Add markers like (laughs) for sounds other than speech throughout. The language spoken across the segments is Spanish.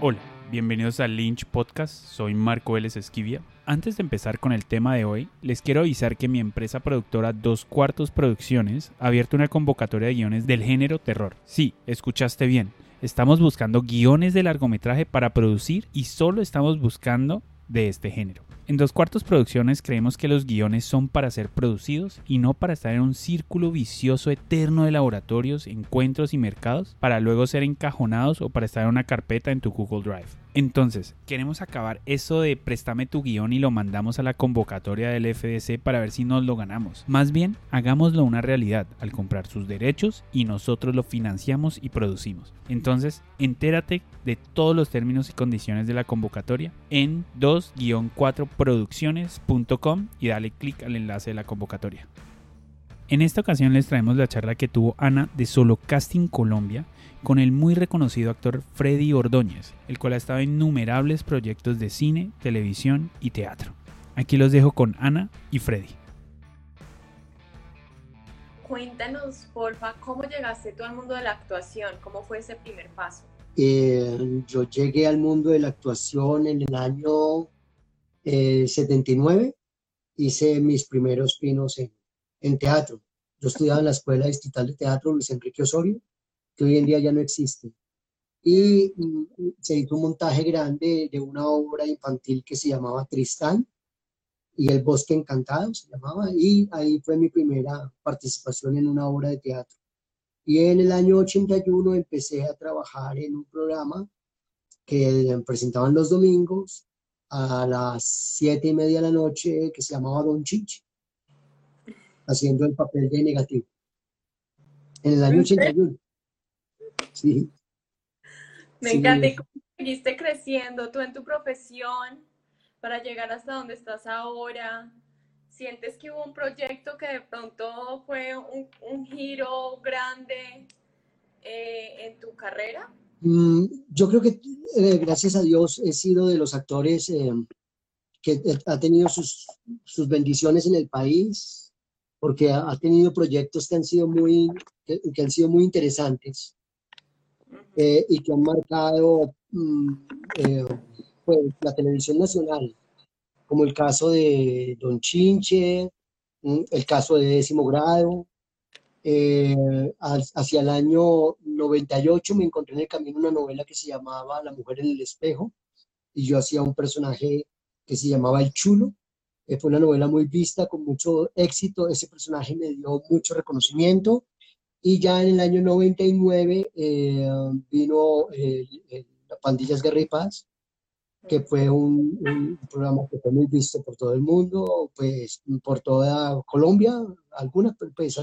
Hola, bienvenidos al Lynch Podcast, soy Marco Vélez Esquivia. Antes de empezar con el tema de hoy, les quiero avisar que mi empresa productora Dos Cuartos Producciones ha abierto una convocatoria de guiones del género terror. Sí, escuchaste bien. Estamos buscando guiones de largometraje para producir y solo estamos buscando de este género. En Dos Cuartos Producciones creemos que los guiones son para ser producidos y no para estar en un círculo vicioso eterno de laboratorios, encuentros y mercados para luego ser encajonados o para estar en una carpeta en tu Google Drive. Entonces, queremos acabar eso de préstame tu guion y lo mandamos a la convocatoria del FDC para ver si nos lo ganamos. Más bien, hagámoslo una realidad al comprar sus derechos y nosotros lo financiamos y producimos. Entonces, entérate de todos los términos y condiciones de la convocatoria en 2-4producciones.com y dale clic al enlace de la convocatoria. En esta ocasión les traemos la charla que tuvo Ana de Solo Casting Colombia con el muy reconocido actor Freddy Ordóñez, el cual ha estado en innumerables proyectos de cine, televisión y teatro. Aquí los dejo con Ana y Freddy. Cuéntanos, porfa, ¿cómo llegaste tú al mundo de la actuación? ¿Cómo fue ese primer paso? Eh, yo llegué al mundo de la actuación en el año eh, 79. Hice mis primeros pinos en, en teatro. Yo estudiaba en la Escuela Distrital de Teatro Luis Enrique Osorio, que hoy en día ya no existe. Y mm, se hizo un montaje grande de una obra infantil que se llamaba Tristán y El Bosque Encantado se llamaba, y ahí fue mi primera participación en una obra de teatro. Y en el año 81 empecé a trabajar en un programa que presentaban los domingos a las siete y media de la noche que se llamaba Don Chiche, haciendo el papel de negativo. En el año 81. Sí. Me Sí. encanta. ¿Y cómo seguiste creciendo tú en tu profesión para llegar hasta donde estás ahora? ¿Sientes que hubo un proyecto que de pronto fue un, un giro grande eh, en tu carrera? Mm, yo creo que eh, gracias a Dios he sido de los actores eh, que ha tenido sus, sus bendiciones en el país, porque ha, ha tenido proyectos que han sido muy, que, que han sido muy interesantes eh, y que han marcado mm, eh, pues, la televisión nacional, como el caso de Don Chinche, mm, el caso de Décimo Grado. Eh, hacia el año 98 me encontré en el camino una novela que se llamaba La mujer en el espejo y yo hacía un personaje que se llamaba El Chulo. Eh, fue una novela muy vista, con mucho éxito. Ese personaje me dio mucho reconocimiento. Y ya en el año 99 eh, vino eh, el- la Pandillas Guerra y Paz, que fue un, un programa que fue muy visto por todo el mundo, pues por toda Colombia, algunas, pues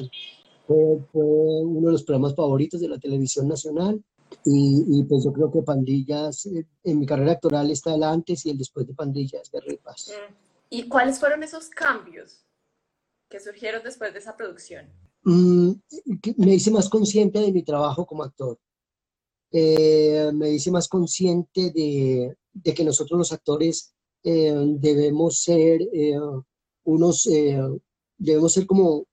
fue, fue uno de los programas favoritos de la televisión nacional. Y, y, pues yo creo que Pandillas, eh, en mi carrera actoral está el antes y el después de Pandillas, Guerra y Paz. Mm. ¿Y cuáles fueron esos cambios que surgieron después de esa producción? Mm, me hice más consciente de mi trabajo como actor. Eh, me hice más consciente de, que nosotros los actores eh, debemos ser eh, unos, debemos ser como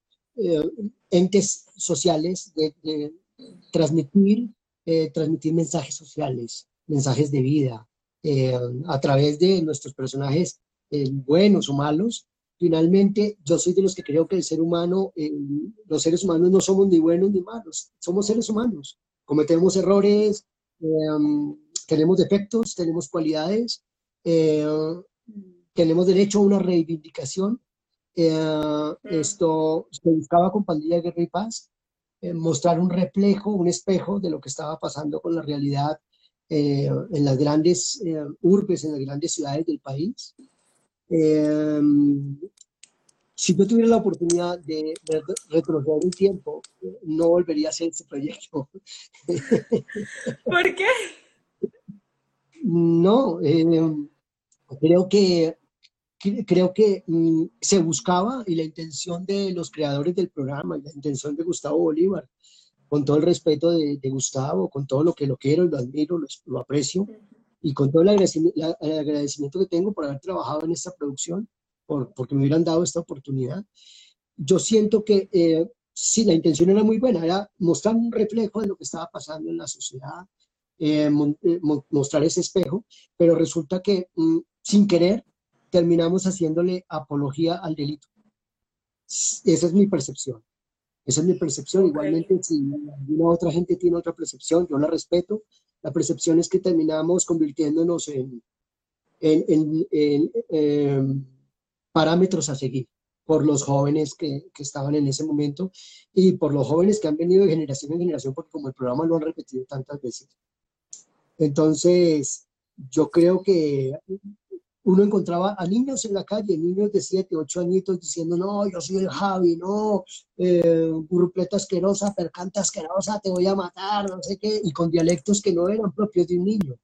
entes sociales, de, transmitir, transmitir mensajes sociales, mensajes de vida, a través de nuestros personajes buenos o malos, Finalmente, yo soy de los que creo que el ser humano, eh, los seres humanos no somos ni buenos ni malos, somos seres humanos. Cometemos errores, eh, tenemos defectos, tenemos cualidades, eh, tenemos derecho a una reivindicación. Eh, esto se buscaba con Pandilla Guerra y Paz, eh, mostrar un reflejo, un espejo de lo que estaba pasando con la realidad en las grandes urbes, en las grandes ciudades del país. Eh, si yo tuviera la oportunidad de, de retroceder el tiempo, no volvería a hacer este proyecto. ¿Por qué? No, eh, creo que, cre- creo que mm, se buscaba y la intención de los creadores del programa, y la intención de Gustavo Bolívar, con todo el respeto de, de Gustavo, con todo lo que lo quiero, lo admiro, lo, lo aprecio, y con todo el agradecimiento, el agradecimiento que tengo por haber trabajado en esta producción, por, porque me hubieran dado esta oportunidad. Yo siento que eh, sí, la intención era muy buena, era mostrar un reflejo de lo que estaba pasando en la sociedad, eh, eh, mostrar ese espejo, pero resulta que mm, sin querer terminamos haciéndole apología al delito. Esa es mi percepción. Esa es mi percepción. Igualmente, si alguna otra gente tiene otra percepción, yo la respeto. La percepción es que terminamos convirtiéndonos en, en, em, parámetros a seguir por los jóvenes que, que, estaban en ese momento y por los jóvenes que han venido de generación en generación, porque como el programa lo han repetido tantas veces. Entonces, yo creo que uno encontraba a niños en la calle, niños de 7, 8 añitos diciendo, no, yo soy el Javi, no, eh, asquerosa, percanta asquerosa, te voy a matar, no sé qué, y con dialectos que no eran propios de un niño.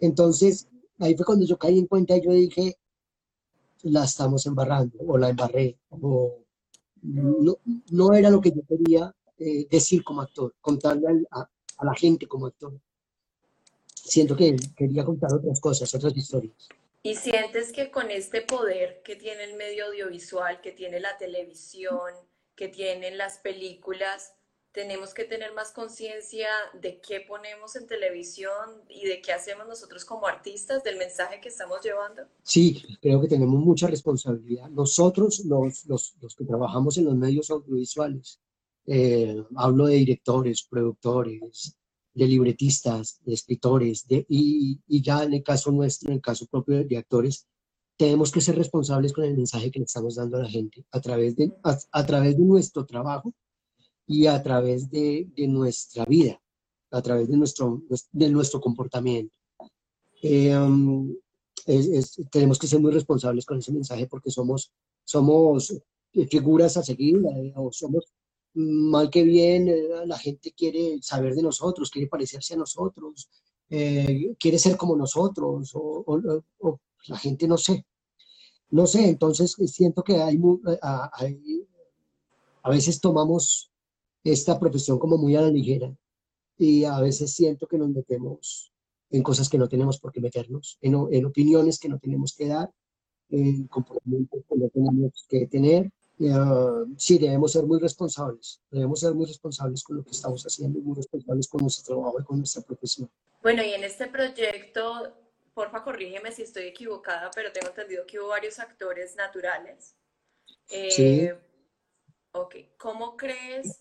Entonces, ahí fue cuando yo caí en cuenta y yo dije, la estamos embarrando, o la embarré, o no, no era lo que yo quería eh, decir como actor, contarle a, a la gente como actor. Siento que quería contar otras cosas, otras historias. ¿Y sientes que con este poder que tiene el medio audiovisual, que tiene la televisión, que tienen las películas, tenemos que tener más conciencia de qué ponemos en televisión y de qué hacemos nosotros como artistas, del mensaje que estamos llevando? Sí, creo que tenemos mucha responsabilidad. Nosotros, los, los, los que trabajamos en los medios audiovisuales, eh, hablo de directores, productores, de libretistas, de escritores, de, y, y, ya en el caso nuestro, en el caso propio de actores, tenemos que ser responsables con el mensaje que le estamos dando a la gente a través de, a, través de nuestro trabajo y a través de, de, nuestra vida, a través de nuestro, de nuestro comportamiento. Eh, um, tenemos que ser muy responsables con ese mensaje porque somos, somos figuras a seguir eh, o somos mal que bien, eh, la gente quiere saber de nosotros, quiere parecerse a nosotros, eh, quiere ser como nosotros, o, la gente no sé. No sé, entonces eh, siento que hay, hay, a veces tomamos esta profesión como muy a la ligera y a veces siento que nos metemos en cosas que no tenemos por qué meternos, en, en opiniones que no tenemos que dar, en comportamientos que no tenemos que tener, sí, debemos ser muy responsables, debemos ser muy responsables con lo que estamos haciendo, muy responsables con nuestro trabajo y con nuestra profesión. Bueno, y en este proyecto, porfa, corrígeme si estoy equivocada, pero tengo entendido que hubo varios actores naturales. Eh, sí. Ok, ¿cómo crees?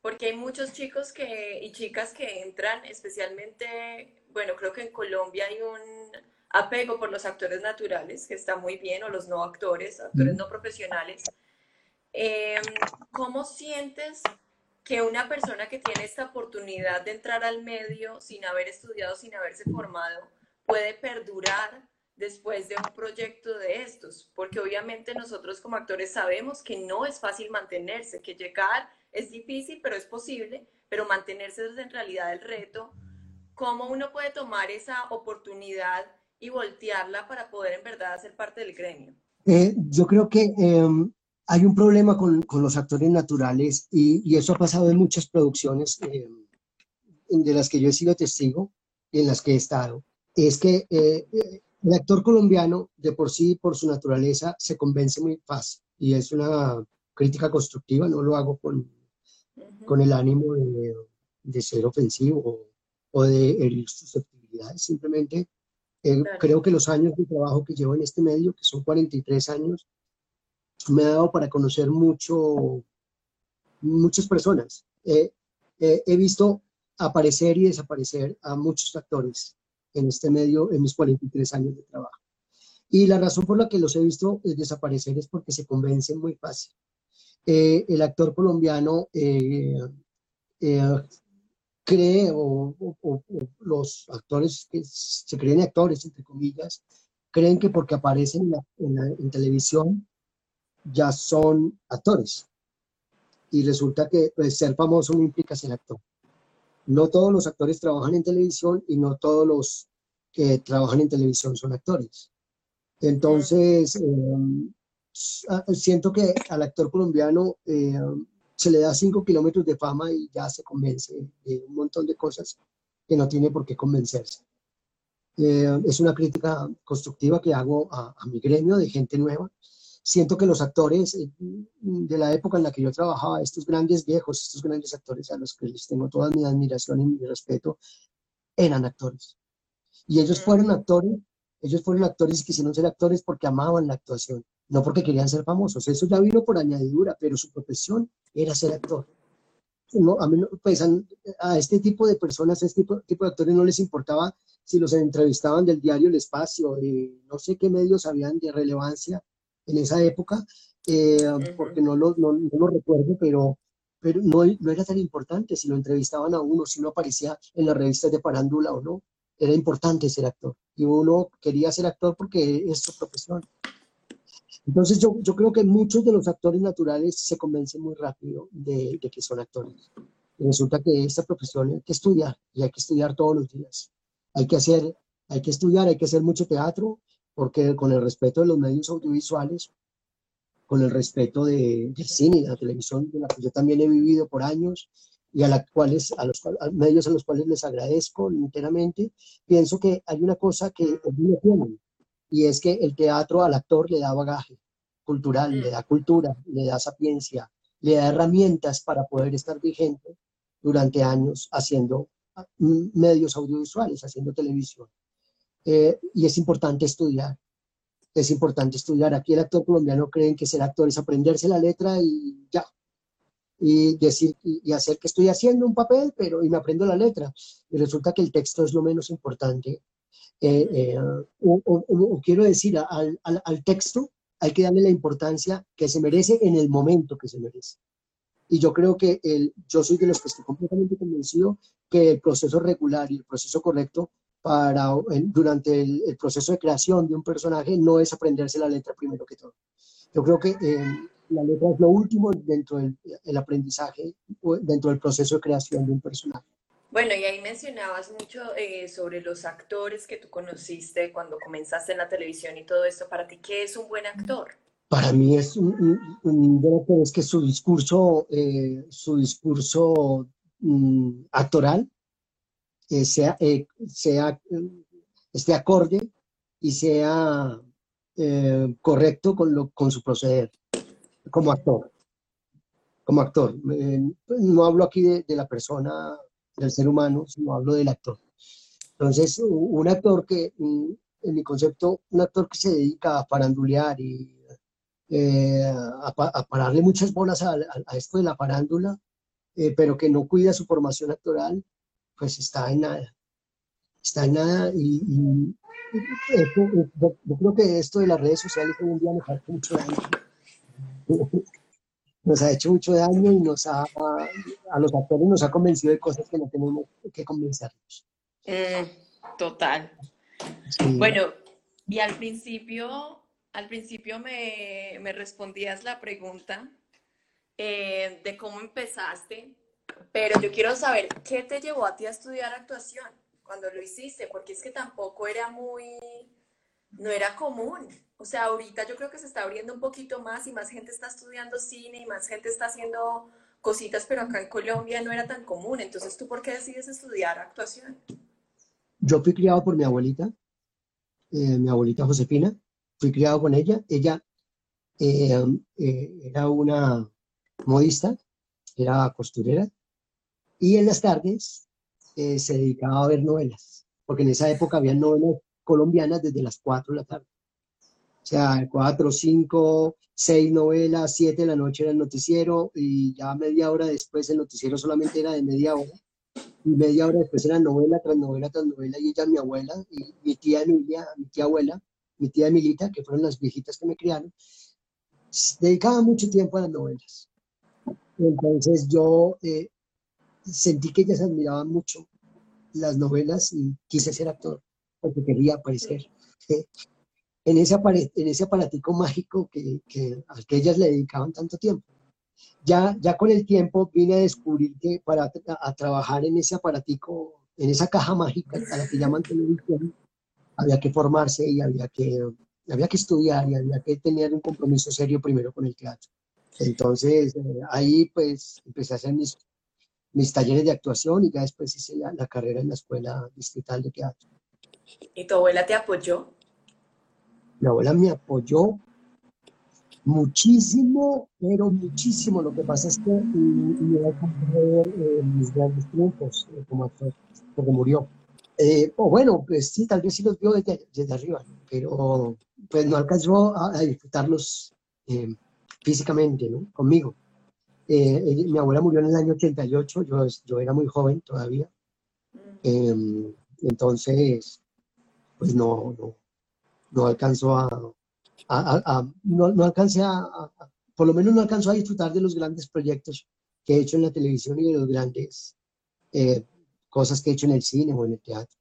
Porque hay muchos chicos que, y chicas que entran, especialmente, bueno, creo que en Colombia hay un apego por los actores naturales, que está muy bien, o los no actores, actores no profesionales. Em, ¿Cómo sientes que una persona que tiene esta oportunidad de entrar al medio sin haber estudiado, sin haberse formado, puede perdurar después de un proyecto de estos? Porque obviamente nosotros como actores sabemos que no es fácil mantenerse, que llegar es difícil, pero es posible, pero mantenerse es en realidad el reto. ¿Cómo uno puede tomar esa oportunidad y voltearla para poder en verdad ser parte del gremio? Eh, yo creo que em, hay un problema con, con los actores naturales y, y, eso ha pasado en muchas producciones eh, de las que yo he sido testigo y en las que he estado. Es que eh, el actor colombiano, de por sí, por su naturaleza, se convence muy fácil y es una crítica constructiva, no lo hago con, con el ánimo de, de ser ofensivo o, de herir susceptibilidades, simplemente eh, creo que los años de trabajo que llevo en este medio, que son 43 años, me ha dado para conocer mucho, muchas personas. he visto aparecer y desaparecer a muchos actores en este medio en mis 43 años de trabajo. Y la razón por la que los he visto desaparecer es porque se convencen muy fácil. Eh, el actor colombiano eh, eh, cree, o, los actores que se creen actores, entre comillas, creen que porque aparecen en, en televisión ya son actores. Y resulta que pues, ser famoso no implica ser actor. No todos los actores trabajan en televisión y no todos los que trabajan en televisión son actores. Entonces, em, siento que al actor colombiano em, se le da cinco kilómetros de fama y ya se convence de un montón de cosas que no tiene por qué convencerse. Eh, es una crítica constructiva que hago a, a mi gremio de gente nueva siento que los actores eh, de la época en la que yo trabajaba, estos grandes viejos, estos grandes actores a los que les tengo toda mi admiración y mi respeto, eran actores. Y ellos fueron actores, ellos fueron actores y quisieron ser actores porque amaban la actuación, no porque querían ser famosos. Eso ya vino por añadidura, pero su profesión era ser actor. No, a, mí, pues, a, este tipo de personas, a este tipo, tipo, de actores no les importaba si los entrevistaban del diario El Espacio, no sé qué medios habían de relevancia en esa época, eh, porque no lo, no, lo recuerdo, pero, pero no, no, era tan importante si lo entrevistaban a uno, si uno aparecía en las revistas de parándula o no. Era importante ser actor. Y uno quería ser actor porque es su profesión. Entonces yo, yo creo que muchos de los actores naturales se convencen muy rápido de, de que son actores. Y resulta que esta profesión hay que estudiar y hay que estudiar todos los días. Hay que hacer, hay que estudiar, hay que hacer mucho teatro, porque con el respeto de los medios audiovisuales, con el respeto de, del cine de la televisión, de la que yo también he vivido por años, y a, los medios a los cuales les agradezco enteramente, pienso que hay una cosa que no tienen, y es que el teatro al actor le da bagaje cultural, le da cultura, le da sapiencia, le da herramientas para poder estar vigente durante años haciendo mm, medios audiovisuales, haciendo televisión. Eh, y es importante estudiar. Es importante estudiar. Aquí el actor colombiano creen que ser actor es aprenderse la letra y ya. Y decir y hacer que estoy haciendo un papel, pero y me aprendo la letra. Y resulta que el texto es lo menos importante. Eh, eh, o, quiero decir, al, al, al texto hay que darle la importancia que se merece en el momento que se merece. Y yo creo que el, yo soy de los que estoy completamente convencido que el proceso regular y el proceso correcto para, durante el, proceso de creación de un personaje no es aprenderse la letra primero que todo. Yo creo que eh, la letra es lo último dentro del el aprendizaje, dentro del proceso de creación de un personaje. Bueno, y ahí mencionabas mucho eh, sobre los actores que tú conociste cuando comenzaste en la televisión y todo esto. Para ti, ¿qué es un buen actor? Para mí es un, buen actor es que su discurso, eh, su discurso mm, actoral eh, sea, esté acorde y sea eh, correcto con, lo, con su proceder como actor. Como actor. no hablo aquí de, la persona, del ser humano, sino hablo del actor. Entonces, un actor que, mm, en mi concepto, un actor que se dedica a parandulear y eh, a, pararle muchas bolas a, esto de la parándula, pero que no cuida su formación actoral, pues está en nada. Está en nada y, yo, creo que esto de las redes sociales hoy en día nos ha hecho mucho daño. (laughs) Nos ha hecho mucho daño y nos ha, a los actores nos ha convencido de cosas que no tenemos que convencernos. Mm, total. Bueno, y al principio, al principio me, me respondías la pregunta eh, de cómo empezaste pero yo quiero saber, ¿qué te llevó a ti a estudiar actuación cuando lo hiciste? Porque es que tampoco era muy, no era común. O sea, ahorita yo creo que se está abriendo un poquito más y más gente está estudiando cine y más gente está haciendo cositas, pero acá en Colombia no era tan común. Entonces, ¿tú por qué decides estudiar actuación? Yo fui criado por mi abuelita, eh, mi abuelita Josefina. Fui criado con ella. Ella eh, eh, era una modista, era costurera y en las tardes eh, se dedicaba a ver novelas, porque en esa época había novelas colombianas desde las 4 de la tarde. O sea, 4, 5, 6 novelas, 7 de la noche era el noticiero y ya media hora después el noticiero solamente era de media hora. Y media hora después era novela tras novela tras novela y ella, mi abuela, y mi tía Emilia, mi tía abuela, mi tía Emilita, que fueron las viejitas que me criaron, dedicaban mucho tiempo a las novelas. Entonces yo eh, sentí que ellas admiraban mucho las novelas y quise ser actor porque quería aparecer en ese, en ese aparatico mágico que, que, al que ellas le dedicaban tanto tiempo. Ya, ya con el tiempo vine a descubrir que para a, trabajar en ese aparatico, en esa caja mágica a la que llaman televisión, había que formarse y había que, había que estudiar y había que tener un compromiso serio primero con el teatro. Entonces, eh, ahí pues empecé a hacer mis mis talleres de actuación y ya después hice la, carrera en la Escuela Distrital de Teatro. ¿Y tu abuela te apoyó? Mi abuela me apoyó muchísimo, pero muchísimo. Lo que pasa es que me a ver eh, mis grandes triunfos eh, como actor, porque murió. Eh, o bueno, pues sí, tal vez sí los vio desde, desde arriba, pero pues no alcanzó a, disfrutarlos eh, físicamente, ¿no? Conmigo. Eh, mi abuela murió en el año 88, yo, yo era muy joven todavía. Em, entonces, pues no, no, no alcanzó a, no, no alcancé a, por lo menos no alcanzó a disfrutar de los grandes proyectos que he hecho en la televisión y de los grandes eh, cosas que he hecho en el cine o en el teatro.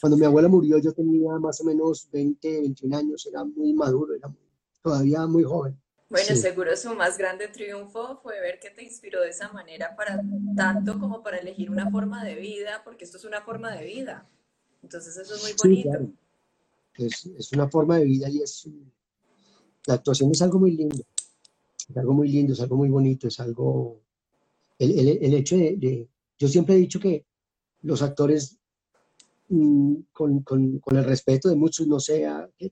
Cuando mi abuela murió yo tenía más o menos 20, 21 años, era muy maduro, era todavía muy joven. Bueno, seguro su más grande triunfo fue ver que te inspiró de esa manera para tanto como para elegir una forma de vida, porque esto es una forma de vida. Entonces eso es muy bonito. es, es, una forma de vida y es la actuación es algo muy lindo, es algo muy lindo, es algo muy bonito, es algo, el, el, el hecho de, yo siempre he dicho que los actores, mm, con, con, con, el respeto de muchos, no sé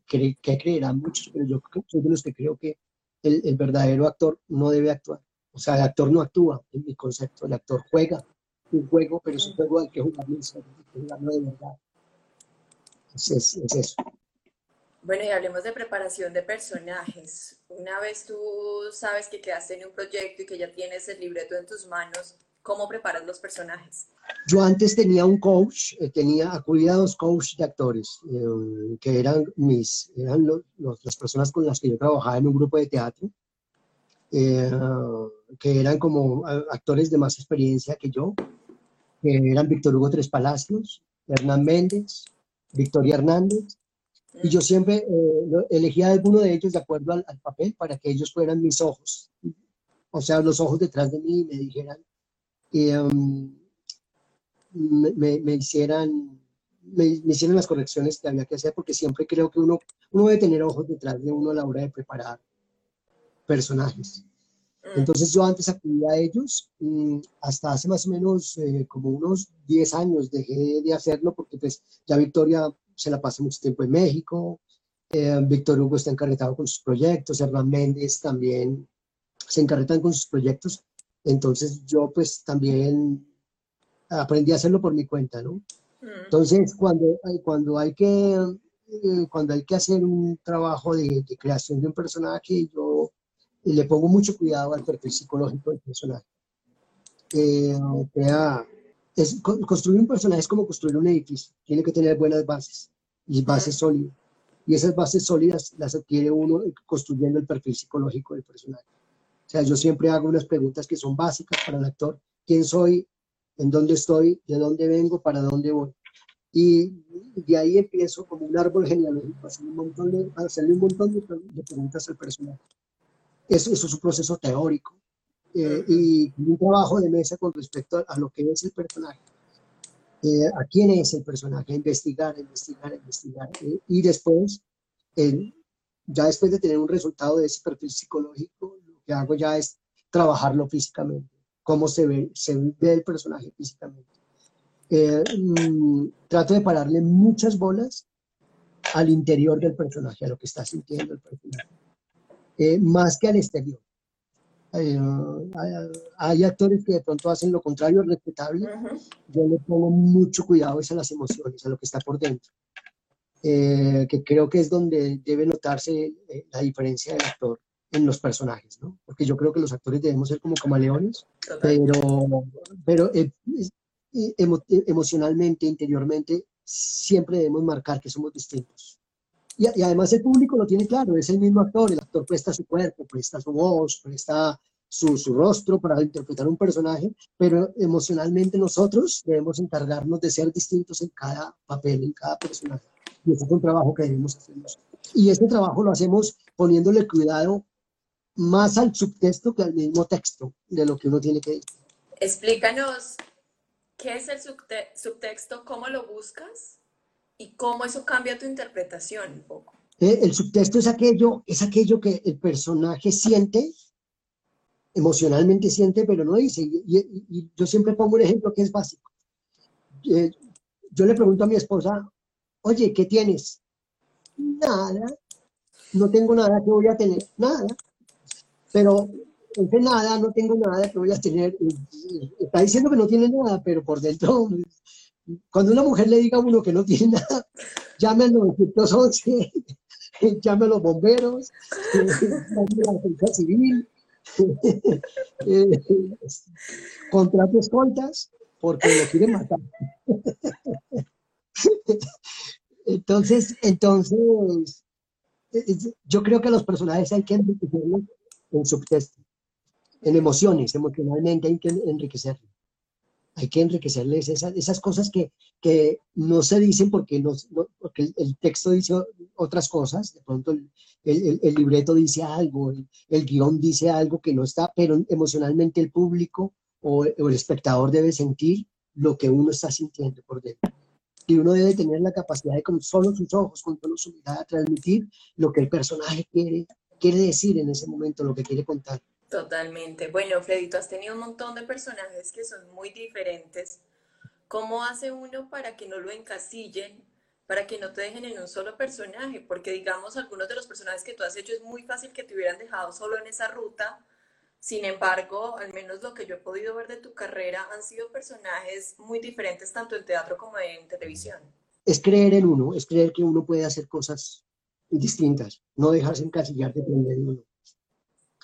qué creerán muchos, pero yo soy de los que creo que el, el, verdadero actor no debe actuar. O sea, el actor no actúa, en mi concepto, el actor juega un juego, pero es un juego al que jugarlo de verdad. Es, es, es eso. Bueno, y hablemos de preparación de personajes. Una vez tú sabes que quedaste en un proyecto y que ya tienes el libreto en tus manos, ¿cómo preparas los personajes? Yo antes tenía un coach, eh, tenía acudía a dos coaches de actores, eh, que eran mis, eran las personas con las que yo trabajaba en un grupo de teatro, eh, que eran como actores de más experiencia que yo, que eran Víctor Hugo Tres Palacios, Hernán Méndez, Victoria Hernández, y yo siempre eh, elegía a alguno de ellos de acuerdo al, papel para que ellos fueran mis ojos, o sea, los ojos detrás de mí y me dijeran, um, me, me, hicieran, me, hicieran las correcciones que había que hacer, porque siempre creo que uno, uno debe tener ojos detrás de uno a la hora de preparar personajes. Mm. Entonces yo antes acudía a ellos, hasta hace más o menos eh, como unos 10 años dejé de hacerlo porque pues ya Victoria se la pasa mucho tiempo en México, eh, Víctor Hugo está encarretado con sus proyectos, Hernán Méndez también se encarretan con sus proyectos, entonces yo pues también aprendí a hacerlo por mi cuenta, ¿no? Entonces cuando, cuando, hay que, eh, cuando hay que hacer un trabajo de, creación de un personaje, yo le pongo mucho cuidado al perfil psicológico del personaje. Eh, es, construir un personaje es como construir un edificio, tiene que tener buenas bases y bases sólidas. Y esas bases sólidas las adquiere uno construyendo el perfil psicológico del personaje. Sea, yo siempre hago unas preguntas que son básicas para el actor. ¿Quién soy? ¿En dónde estoy? ¿De dónde vengo? ¿Para dónde voy? Y de ahí empiezo como un árbol genealógico, hacerle un montón de, hacerle un montón de, preguntas al personaje. Eso, eso, es un proceso teórico eh, y un trabajo de mesa con respecto a, lo que es el personaje. Eh, a quién es el personaje, investigar, investigar, investigar. Eh, y después, ya después de tener un resultado de ese perfil psicológico, que hago ya es trabajarlo físicamente, cómo se ve, se ve el personaje físicamente. Mm, trato de pararle muchas bolas al interior del personaje, a lo que está sintiendo el personaje, más que al exterior. Eh, hay, actores que de pronto hacen lo contrario, respetable. Yo le pongo mucho cuidado a las emociones, a lo que está por dentro. Eh, que creo que es donde debe notarse eh, la diferencia del actor en los personajes, ¿no? Porque yo creo que los actores debemos ser como camaleones, pero, pero emocionalmente, interiormente, siempre debemos marcar que somos distintos. Y, además el público lo tiene claro, es el mismo actor, el actor presta su cuerpo, presta su voz, presta su, su, rostro para interpretar un personaje, pero emocionalmente nosotros debemos encargarnos de ser distintos en cada papel, en cada personaje. Y ese es un trabajo que debemos hacer Y este trabajo lo hacemos poniéndole cuidado más al subtexto que al mismo texto de lo que uno tiene que decir. Explícanos qué es el subtexto, cómo lo buscas y cómo eso cambia tu interpretación un poco. Eh, el subtexto es aquello, es aquello que el personaje siente, emocionalmente siente, pero no dice. Y, yo siempre pongo un ejemplo que es básico. Eh, yo le pregunto a mi esposa, oye, ¿qué tienes? Nada, no tengo nada que voy a tener, nada. Pero entre nada, no tengo nada que voy a tener. Está diciendo que no tiene nada, pero por dentro cuando una mujer le diga a uno que no tiene nada, llame al 911, llame a los bomberos, llame a la policía civil, (laughs) contrate escoltas, porque lo quieren matar. (laughs) Entonces, entonces, yo creo que los personajes hay que enriquecerlos en subtexto, en emociones, emocionalmente hay que enriquecerlos. Hay que enriquecerles esas, esas cosas que, que no se dicen porque, el texto dice otras cosas, de pronto el, el, el libreto dice algo, el, el, guion dice algo que no está, pero emocionalmente el público o, o el espectador debe sentir lo que uno está sintiendo por dentro. Y uno debe tener la capacidad de con solo sus ojos, con solo su mirada, transmitir lo que el personaje quiere, quiere decir en ese momento, lo que quiere contar. Totalmente. Bueno, Freddy, tú has tenido un montón de personajes que son muy diferentes. ¿Cómo hace uno para que no lo encasillen, para que no te dejen en un solo personaje? Porque digamos, algunos de los personajes que tú has hecho es muy fácil que te hubieran dejado solo en esa ruta, sin embargo, al menos lo que yo he podido ver de tu carrera han sido personajes muy diferentes tanto en teatro como en televisión. Es creer en uno, es creer que uno puede hacer cosas distintas, no dejarse encasillar, de uno,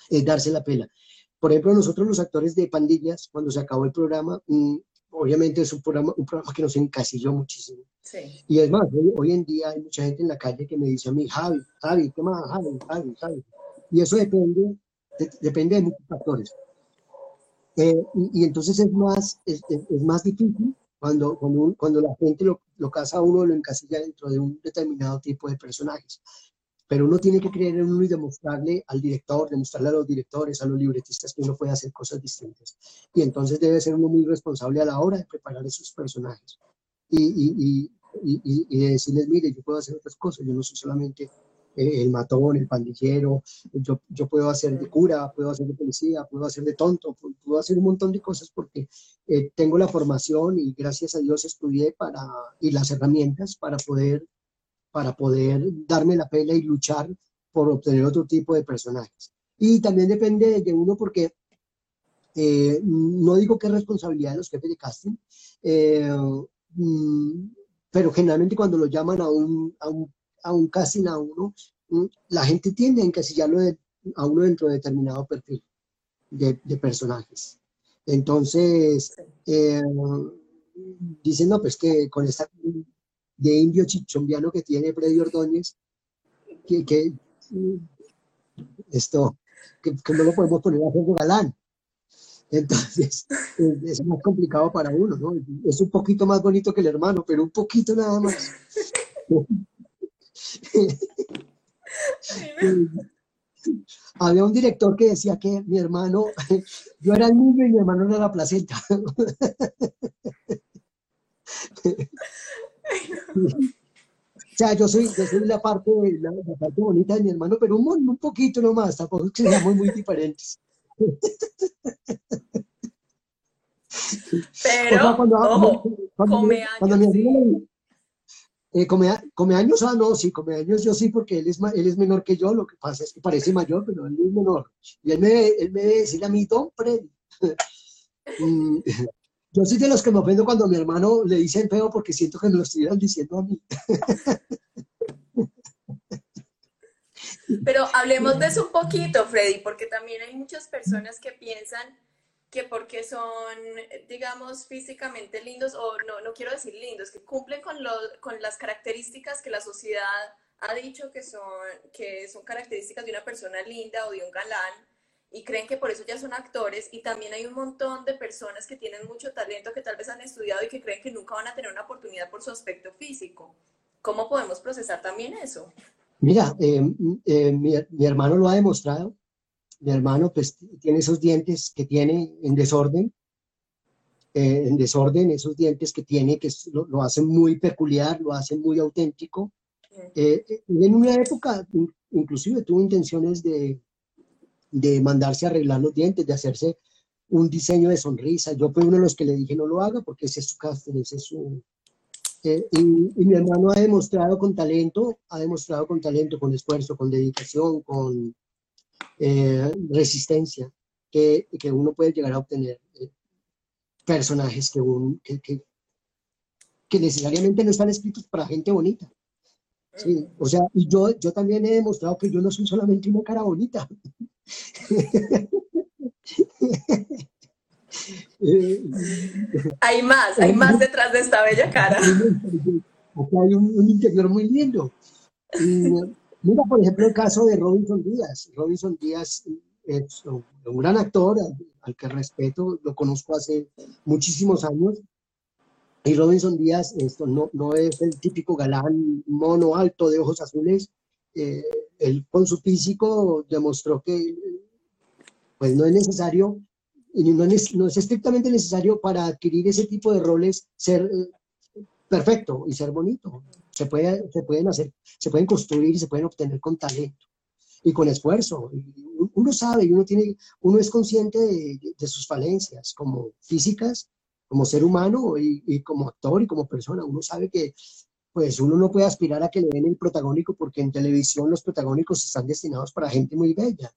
es darse la pela. Por ejemplo, nosotros los actores de Pandillas, cuando se acabó el programa, mm, obviamente es un programa, un programa que nos encasilló muchísimo. Sí. Y es más, hoy, en día hay mucha gente en la calle que me dice a mí, Javi, Javi, ¿qué más? Javi, Javi, Javi. Y eso depende depende de muchos factores. Eh, y, entonces es más, es, es, más difícil cuando, cuando, cuando la gente lo, lo casa a uno, lo encasilla dentro de un determinado tipo de personajes. Pero uno tiene que creer en uno y demostrarle al director, demostrarle a los directores, a los libretistas que uno puede hacer cosas distintas. Y entonces debe ser uno muy responsable a la hora de preparar esos personajes. Y, y, y, y decirles, mire, yo puedo hacer otras cosas, yo no soy solamente el matón, el pandillero, yo, yo puedo hacer de cura, puedo hacer de policía, puedo hacer de tonto, puedo hacer un montón de cosas porque eh, tengo la formación y gracias a Dios estudié para, y las herramientas para poder, para poder darme la pena y luchar por obtener otro tipo de personajes. Y también depende de uno porque eh, no digo que es responsabilidad de los jefes de casting, eh, mm, pero generalmente cuando lo llaman a un a un casting a uno, la gente tiende a encasillarlo a uno dentro de determinado perfil de, de personajes. Entonces, eh, dicen, no, pues que con esta de indio chichombiano que tiene Freddy Ordóñez, que, que esto, que, no lo podemos poner a de galán. Entonces, (laughs) es, más complicado para uno, ¿no? Es un poquito más bonito que el hermano, pero un poquito nada más. (laughs) Había un director que decía que mi hermano, (laughs) yo era el niño y mi hermano era la placenta. O sea, yo soy, yo soy la, parte, la, parte bonita de mi hermano, pero un, un poquito nomás, tampoco que seamos muy diferentes. Pero, cuando, ojo, come años, eh, come, años, ah, no, sí, come años yo sí, porque él es, él es menor que yo, lo que pasa es que parece mayor, pero él es menor. Y él me, él me decir a mí, Don Freddy. (laughs) Mm, (laughs) yo soy de los que me ofendo cuando a mi hermano le dicen feo porque siento que me lo estuvieran diciendo a mí. (laughs) Pero hablemos de eso un poquito, Freddy, porque también hay muchas personas que piensan que porque son, digamos, físicamente lindos, o no, no quiero decir lindos, que cumplen con, lo, con las características que la sociedad ha dicho que son, que son características de una persona linda o de un galán, y creen que por eso ya son actores, y también hay un montón de personas que tienen mucho talento, que tal vez han estudiado y que creen que nunca van a tener una oportunidad por su aspecto físico. ¿Cómo podemos procesar también eso? Mira, eh, eh, mi, mi hermano lo ha demostrado mi hermano pues tiene esos dientes que tiene en desorden, eh, en desorden, esos dientes que tiene que lo, lo, hacen muy peculiar, lo hacen muy auténtico. Eh, en una época inclusive tuvo intenciones de, de mandarse a arreglar los dientes, de hacerse un diseño de sonrisa. Yo fui uno de los que le dije no lo haga porque ese es su caso, ese es su... Eh, y, y, mi hermano ha demostrado con talento, ha demostrado con talento, con esfuerzo, con dedicación, con, eh, resistencia que, que, uno puede llegar a obtener. Eh, personajes que, un, que, que necesariamente no están escritos para gente bonita. Sí, o sea, y yo, yo también he demostrado que yo no soy solamente una cara bonita. (laughs) hay más, hay más detrás de esta bella cara. (laughs) hay un, interior muy lindo. Mira, por ejemplo, el caso de Robinson Díaz. Robinson Díaz es un gran actor al, que respeto, lo conozco hace muchísimos años. Y Robinson Díaz esto, no, no es el típico galán mono alto de ojos azules. Eh, él con su físico demostró que pues no es necesario y no es, no es estrictamente necesario para adquirir ese tipo de roles ser eh, perfecto y ser bonito. Se, puede, se pueden hacer, se pueden construir y se pueden obtener con talento y con esfuerzo. Uno sabe y uno, tiene, uno es consciente de, sus falencias como físicas, como ser humano y, y, como actor y como persona. Uno sabe que pues uno no puede aspirar a que le den el protagónico porque en televisión los protagónicos están destinados para gente muy bella,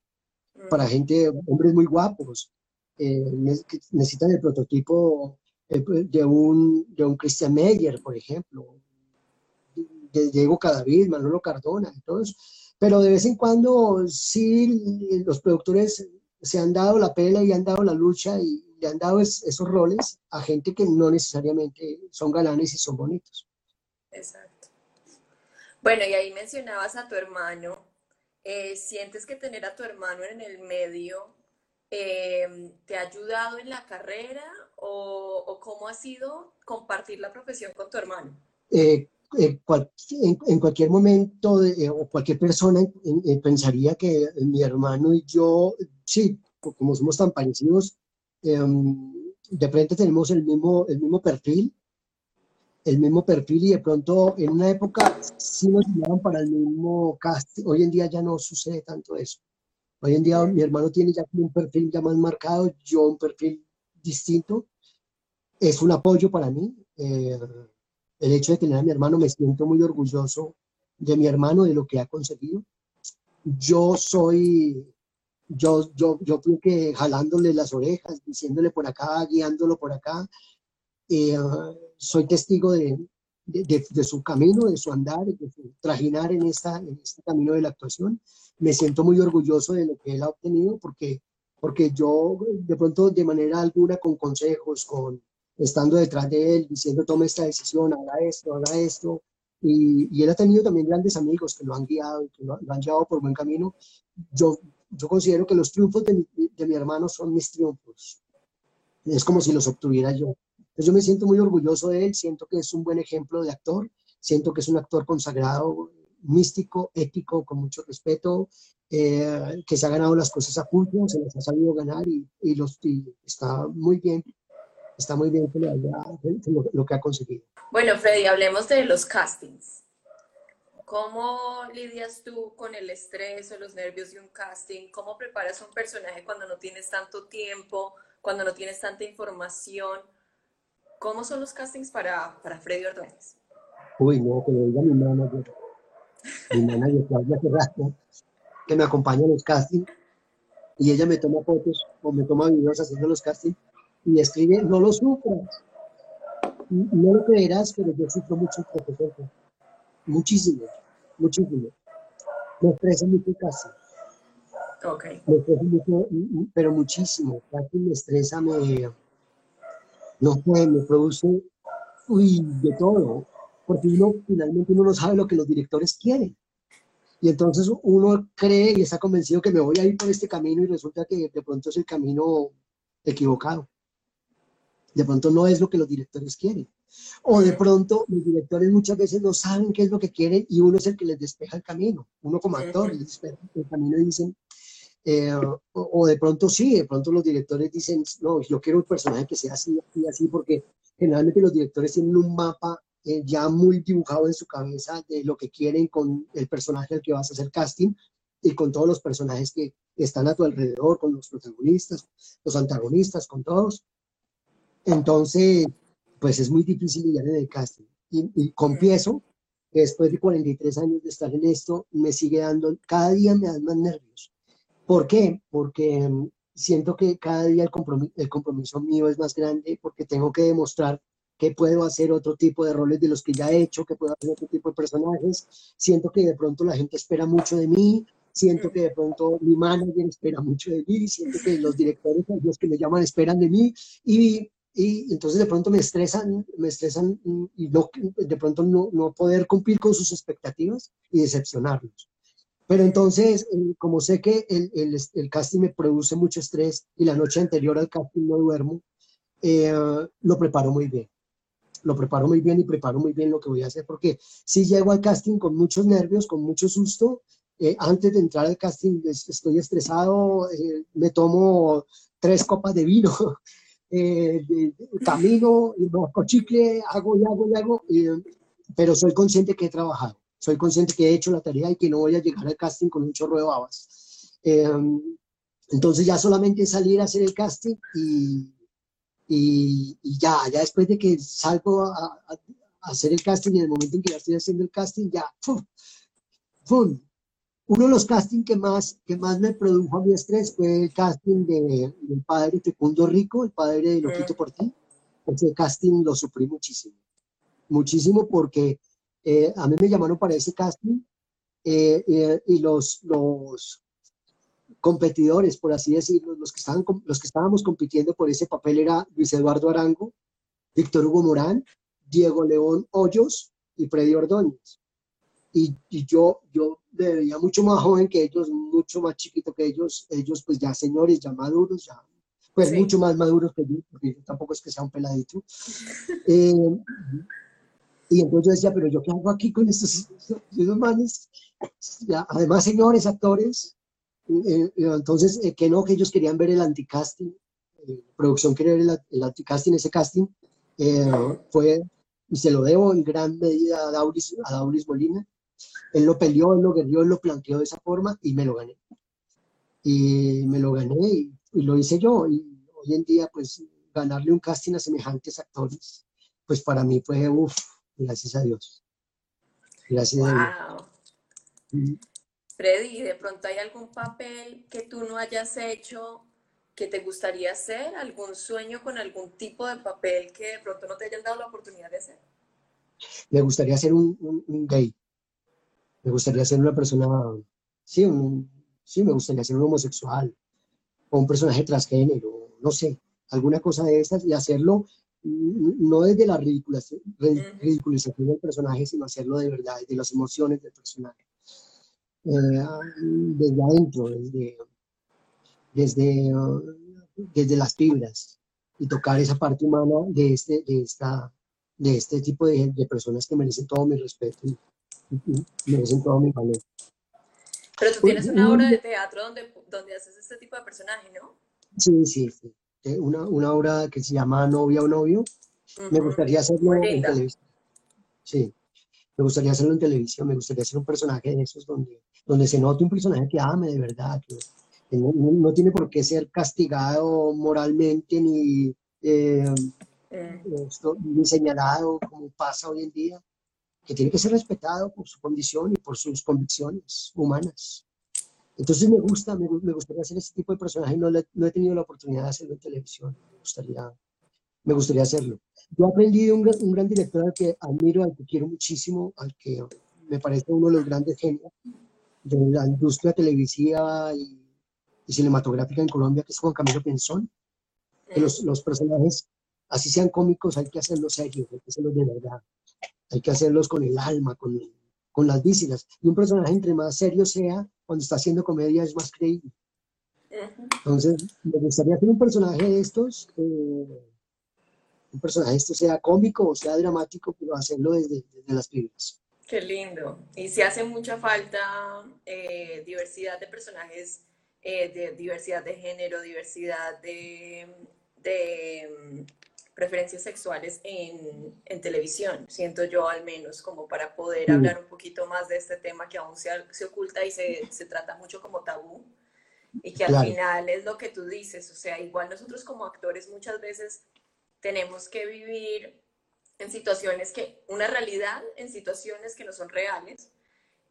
para gente, hombres muy guapos, eh, necesitan el prototipo eh, de un, de un Christian Meyer, por ejemplo, de Diego Cadavid, Manolo Cardona, entonces, pero de vez en cuando sí los productores se han dado la pela y han dado la lucha y le han dado esos roles a gente que no necesariamente son galanes y son bonitos. Exacto. Bueno, y ahí mencionabas a tu hermano. Eh, ¿Sientes que tener a tu hermano en el medio eh, te ha ayudado en la carrera o, cómo ha sido compartir la profesión con tu hermano? Eh, en, cualquier momento o cualquier persona pensaría que mi hermano y yo, sí, como somos tan parecidos, em, de frente tenemos el mismo, el mismo perfil, el mismo perfil y de pronto en una época sí nos llamaban para el mismo cast. Hoy en día ya no sucede tanto eso. Hoy en día mi hermano tiene ya un perfil ya más marcado, yo un perfil distinto. Es un apoyo para mí. Eh, el hecho de tener a mi hermano, me siento muy orgulloso de mi hermano, de lo que ha conseguido. Yo soy, yo, yo, yo fui que jalándole las orejas, diciéndole por acá, guiándolo por acá. Eh, soy testigo de, de, su camino, de su andar, de su trajinar en, esta, en este camino de la actuación. Me siento muy orgulloso de lo que él ha obtenido porque, porque yo de pronto de manera alguna con consejos, con estando detrás de él, diciendo tome esta decisión, haga esto, haga esto. Y, y él ha tenido también grandes amigos que lo han guiado, que lo, han llevado por buen camino. Yo, yo considero que los triunfos de de mi hermano son mis triunfos. Es como si los obtuviera yo. Entonces yo me siento muy orgulloso de él, siento que es un buen ejemplo de actor, siento que es un actor consagrado, místico, ético, con mucho respeto, eh, que se ha ganado las cosas a pulso, se las ha sabido ganar y, y los, está muy bien, está muy bien lo, lo que ha conseguido. Bueno, Freddy, hablemos de los castings. ¿Cómo lidias tú con el estrés o los nervios de un casting? ¿Cómo preparas un personaje cuando no tienes tanto tiempo, cuando no tienes tanta información? ¿Cómo son los castings para, para Freddy Ordóñez? Uy, no, que lo diga mi manager. Mi manager, Claudia Ferrasco, que me acompaña en los castings y ella me toma fotos o me toma videos haciendo los castings y escribe, no lo sufras. No lo creerás, pero yo sufro mucho profesor. Muchísimo, muchísimo. Me estresa mucho el casting. Okay. Me estresa mucho, pero muchísimo. Casi me estresa, me, no sé, me produce, uy, de todo, porque uno finalmente uno no sabe lo que los directores quieren. Y entonces uno cree y está convencido que me voy a ir por este camino y resulta que de pronto es el camino equivocado. De pronto no es lo que los directores quieren. O de pronto los directores muchas veces no saben qué es lo que quieren y uno es el que les despeja el camino. Uno como actor les despeja el camino y dicen, eh, o, de pronto sí, de pronto los directores dicen, no, yo quiero un personaje que sea así, así, así, porque generalmente los directores tienen un mapa eh, ya muy dibujado en su cabeza de lo que quieren con el personaje al que vas a hacer casting y con todos los personajes que están a tu alrededor, con los protagonistas, los antagonistas, con todos. Entonces, pues es muy difícil lidiar en el casting. Y, y confieso que después de 43 años de estar en esto, me sigue dando, cada día me dan más nervios ¿Por qué? Porque mm, siento que cada día el compromiso, el compromiso mío es más grande porque tengo que demostrar que puedo hacer otro tipo de roles de los que ya he hecho, que puedo hacer otro tipo de personajes. Siento que de pronto la gente espera mucho de mí, siento que de pronto mi manager espera mucho de mí, siento que los directores, los que me llaman, esperan de mí y, y entonces de pronto me estresan, me estresan y no, de pronto no, no poder cumplir con sus expectativas y decepcionarlos. Pero entonces, eh, como sé que el, el, el, casting me produce mucho estrés y la noche anterior al casting no duermo, eh, lo preparo muy bien. Lo preparo muy bien y preparo muy bien lo que voy a hacer, porque si llego al casting con muchos nervios, con mucho susto, eh, antes de entrar al casting estoy estresado, eh, me tomo tres copas de vino, eh, camino, bajo chicle, hago y hago y hago, pero soy consciente que he trabajado, soy consciente que he hecho la tarea y que no voy a llegar al casting con un chorro de babas. entonces ya solamente salir a hacer el casting y, y, ya, ya después de que salgo a, hacer el casting y en el momento en que ya estoy haciendo el casting, ya, ¡fum! ¡fum! Uno de los castings que más, que más me produjo a mi estrés fue el casting de, del padre Fecundo Rico, el padre de Loquito por ti. Ese casting lo sufrí muchísimo, muchísimo porque eh, a mí me llamaron para ese casting eh, eh, y los, los competidores, por así decirlo, los que, estaban, los que estábamos compitiendo por ese papel era Luis Eduardo Arango, Víctor Hugo Morán, Diego León Hoyos y Freddy Ordóñez. Y, y, yo, yo veía mucho más joven que ellos, mucho más chiquito que ellos, ellos pues ya señores, ya maduros, ya pues mucho más maduros que yo, porque tampoco es que sea un peladito. (laughs) Eh, y entonces yo decía, pero yo qué hago aquí con estos, (laughs) estos manes, ya, además señores actores, eh, eh, entonces que no, que ellos querían ver el anticasting, la producción quería ver el, el anticasting, ese casting, fue, y se lo debo en gran medida a Dauris, a Dauris Molina, él lo peleó, él lo guerrió, él lo planteó de esa forma y me lo gané. Y me lo gané y, lo hice yo. Y hoy en día, pues, ganarle un casting a semejantes actores, pues para mí fue, uff, gracias a Dios. Gracias a Dios. Freddy, ¿de pronto hay algún papel que tú no hayas hecho que te gustaría hacer? ¿Algún sueño con algún tipo de papel que de pronto no te hayan dado la oportunidad de hacer? Me gustaría ser un, un gay me gustaría ser una persona, sí, sí, me gustaría ser un homosexual o un personaje transgénero, no sé, alguna cosa de estas y hacerlo no desde la ridiculización, ridiculización del personaje, sino hacerlo de verdad, de las emociones del personaje. Eh, desde adentro, desde, desde, desde las fibras y tocar esa parte humana de este, de esta, de este tipo de, de personas que merecen todo mi respeto merecen todo mi valor. Pero tú tienes una obra de teatro donde, donde haces este tipo de personaje, ¿no? Sí, sí, sí. Eh, una, una obra que se llama Novia o Novio. Me gustaría hacerlo en televisión. Sí, me gustaría hacerlo en televisión. Me gustaría hacer un personaje de esos donde, donde se note un personaje que ame de verdad, que, no, no, tiene por qué ser castigado moralmente ni, eh, mm. ni señalado como pasa hoy en día que tiene que ser respetado por su condición y por sus convicciones humanas. Entonces me gusta, me, gustaría hacer ese tipo de personaje, no, no he tenido la oportunidad de hacerlo en televisión, me gustaría, me gustaría hacerlo. Yo aprendí de un, un gran director al que admiro, al que quiero muchísimo, al que me parece uno de los grandes genios de la industria televisiva y, cinematográfica en Colombia, que es Juan Camilo Pensón. Que los, los personajes, así sean cómicos, hay que hacerlos serios, hay que hacerlos de verdad hay que hacerlos con el alma, con, con las vísceras. Y un personaje entre más serio sea, cuando está haciendo comedia es más creíble. Entonces, me gustaría hacer un personaje de estos, eh, un personaje de estos sea cómico o sea dramático, pero hacerlo desde, las fibras. Qué lindo. Y si hace mucha falta eh, diversidad de personajes, eh, diversidad de género, diversidad de, de preferencias sexuales en, en, televisión, siento yo al menos, como para poder mm. hablar un poquito más de este tema que aún se, se oculta y se, se, trata mucho como tabú y que al final es lo que tú dices, o sea, igual nosotros como actores muchas veces tenemos que vivir en situaciones que, una realidad en situaciones que no son reales,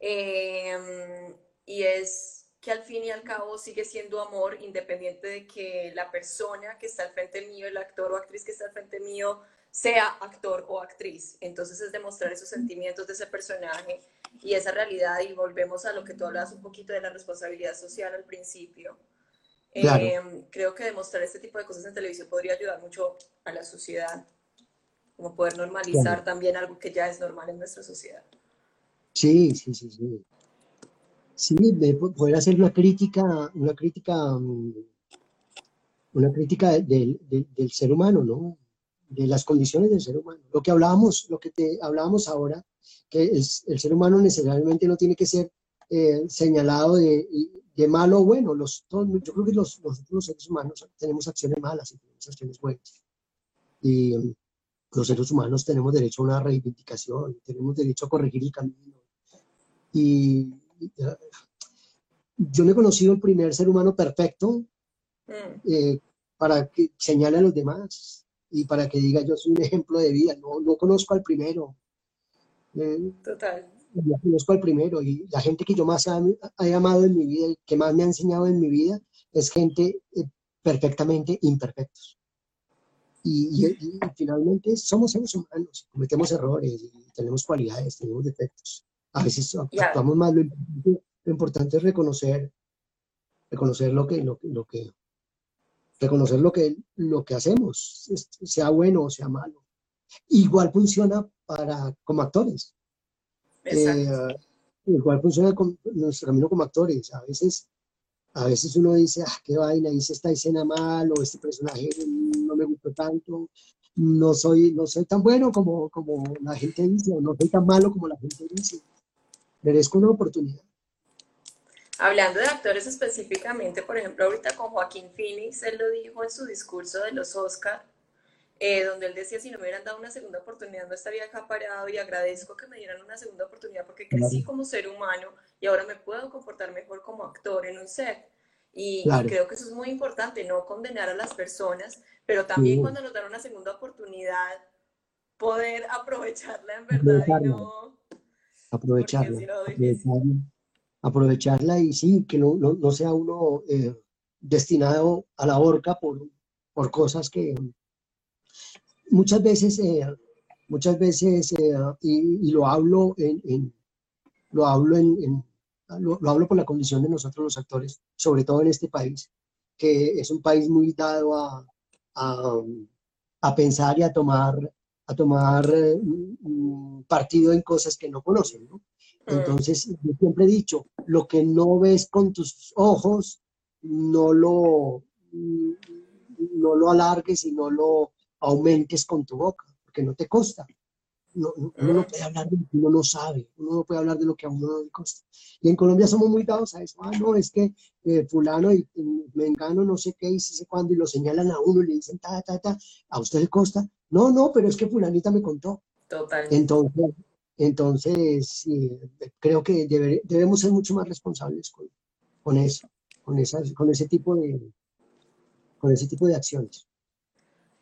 eh, y es que al fin y al cabo sigue siendo amor, independiente de que la persona que está al frente mío, el actor o actriz que está al frente mío, sea actor o actriz. Entonces es demostrar esos sentimientos de ese personaje y esa realidad y volvemos a lo que tú hablas un poquito de la responsabilidad social al principio. Em, creo que demostrar este tipo de cosas en televisión podría ayudar mucho a la sociedad, como poder normalizar también algo que ya es normal en nuestra sociedad. Sí, sí, sí, sí. Sí, poder hacer una crítica, una crítica, mm, una crítica del, del ser humano, ¿no? De las condiciones del ser humano. Lo que hablábamos, lo que te hablábamos ahora, que el, el ser humano necesariamente no tiene que ser eh, señalado de, de, malo o bueno. Los, yo creo que los, los, seres humanos tenemos acciones malas y tenemos acciones buenas. Y los seres humanos tenemos derecho a una reivindicación, tenemos derecho a corregir el camino. Y yo no he conocido el primer ser humano perfecto mm. eh, para que señale a los demás y para que diga yo soy un ejemplo de vida. No, no conozco al primero. Eh, Total yo conozco al primero y la gente que yo más he amado en mi vida y que más me ha enseñado en mi vida es gente eh, perfectamente imperfectos. Y, finalmente somos seres humanos, cometemos errores, tenemos cualidades, tenemos defectos. A veces actuamos mal, lo importante, es reconocer, reconocer lo que, lo, lo que, reconocer lo que, lo que hacemos, sea bueno o sea malo. Igual funciona para, como actores. Eh, igual funciona con nuestro camino como actores. A veces, a veces uno dice, ah, qué vaina, hice esta escena mal o este personaje no me gustó tanto, no soy, no soy tan bueno como, como la gente dice, o no soy tan malo como la gente dice. Merezco una oportunidad. Hablando de actores específicamente, por ejemplo, ahorita con Joaquín Phoenix, él lo dijo en su discurso de los Oscar, eh, donde él decía, si no me hubieran dado una segunda oportunidad no estaría acá parado y agradezco que me dieran una segunda oportunidad porque crecí como ser humano y ahora me puedo comportar mejor como actor en un set. Y, creo que eso es muy importante, no condenar a las personas, pero también cuando nos dan una segunda oportunidad, poder (laughs) aprovecharla en verdad y no... Aprovecharla, aprovecharla, y sí, que no, no, no sea uno eh, destinado a la horca por, por cosas que, muchas veces, eh, muchas veces, eh, y, lo hablo en, lo hablo en, lo, hablo por la condición de nosotros los actores, sobre todo en este país, que es un país muy dado a, a, pensar y a tomar, a tomar eh, partido en cosas que no conocen, ¿no? Mm. Entonces, yo siempre he dicho, lo que no ves con tus ojos, no lo, no lo alargues y no lo, aumentes con tu boca, porque no te costa. No, uno no puede hablar de lo que uno no sabe, uno no puede hablar de lo que a uno no le costa. Y en Colombia somos muy dados a eso. Ah, no, es que eh, fulano y, me engano no sé qué y sé cuándo y lo señalan a uno y le dicen ta, ta, ta, a usted le costa. No, no, pero es que fulanita me contó. Total. Entonces, entonces creo que debemos ser mucho más responsables con, con eso, con, esas, con, ese tipo de, con ese tipo de acciones.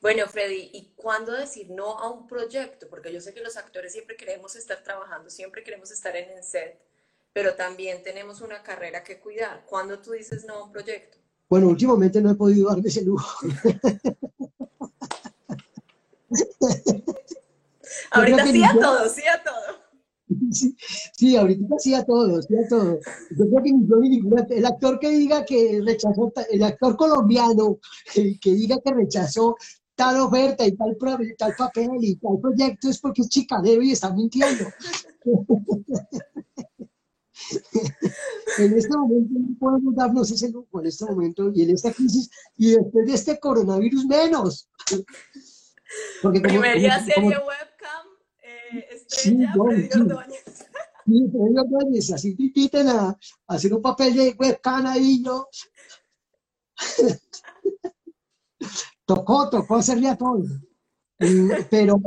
Bueno, Freddy, ¿y cuándo decir no a un proyecto? Porque yo sé que los actores siempre queremos estar trabajando, siempre queremos estar en el set, pero también tenemos una carrera que cuidar. ¿Cuándo tú dices no a un proyecto? Bueno, últimamente no he podido darme ese lujo. (laughs) ahorita sí a todo, sí a todo. Sí, ahorita sí a todo, sí a todo. Yo creo que el actor que diga que rechazó, el actor colombiano que diga que rechazó tal oferta y tal, tal papel y tal proyecto es porque es chicanero y está mintiendo. en este momento no podemos darnos ese lujo, en este momento y en esta crisis y después de este coronavirus menos. Porque Primería serie webcam, eh, estrella, sí, Sí, Ordóñez, (laughs) así te inviten a, hacer un papel de webcam ahí, ¿no? (laughs) tocó, tocó hacerle a todo. pero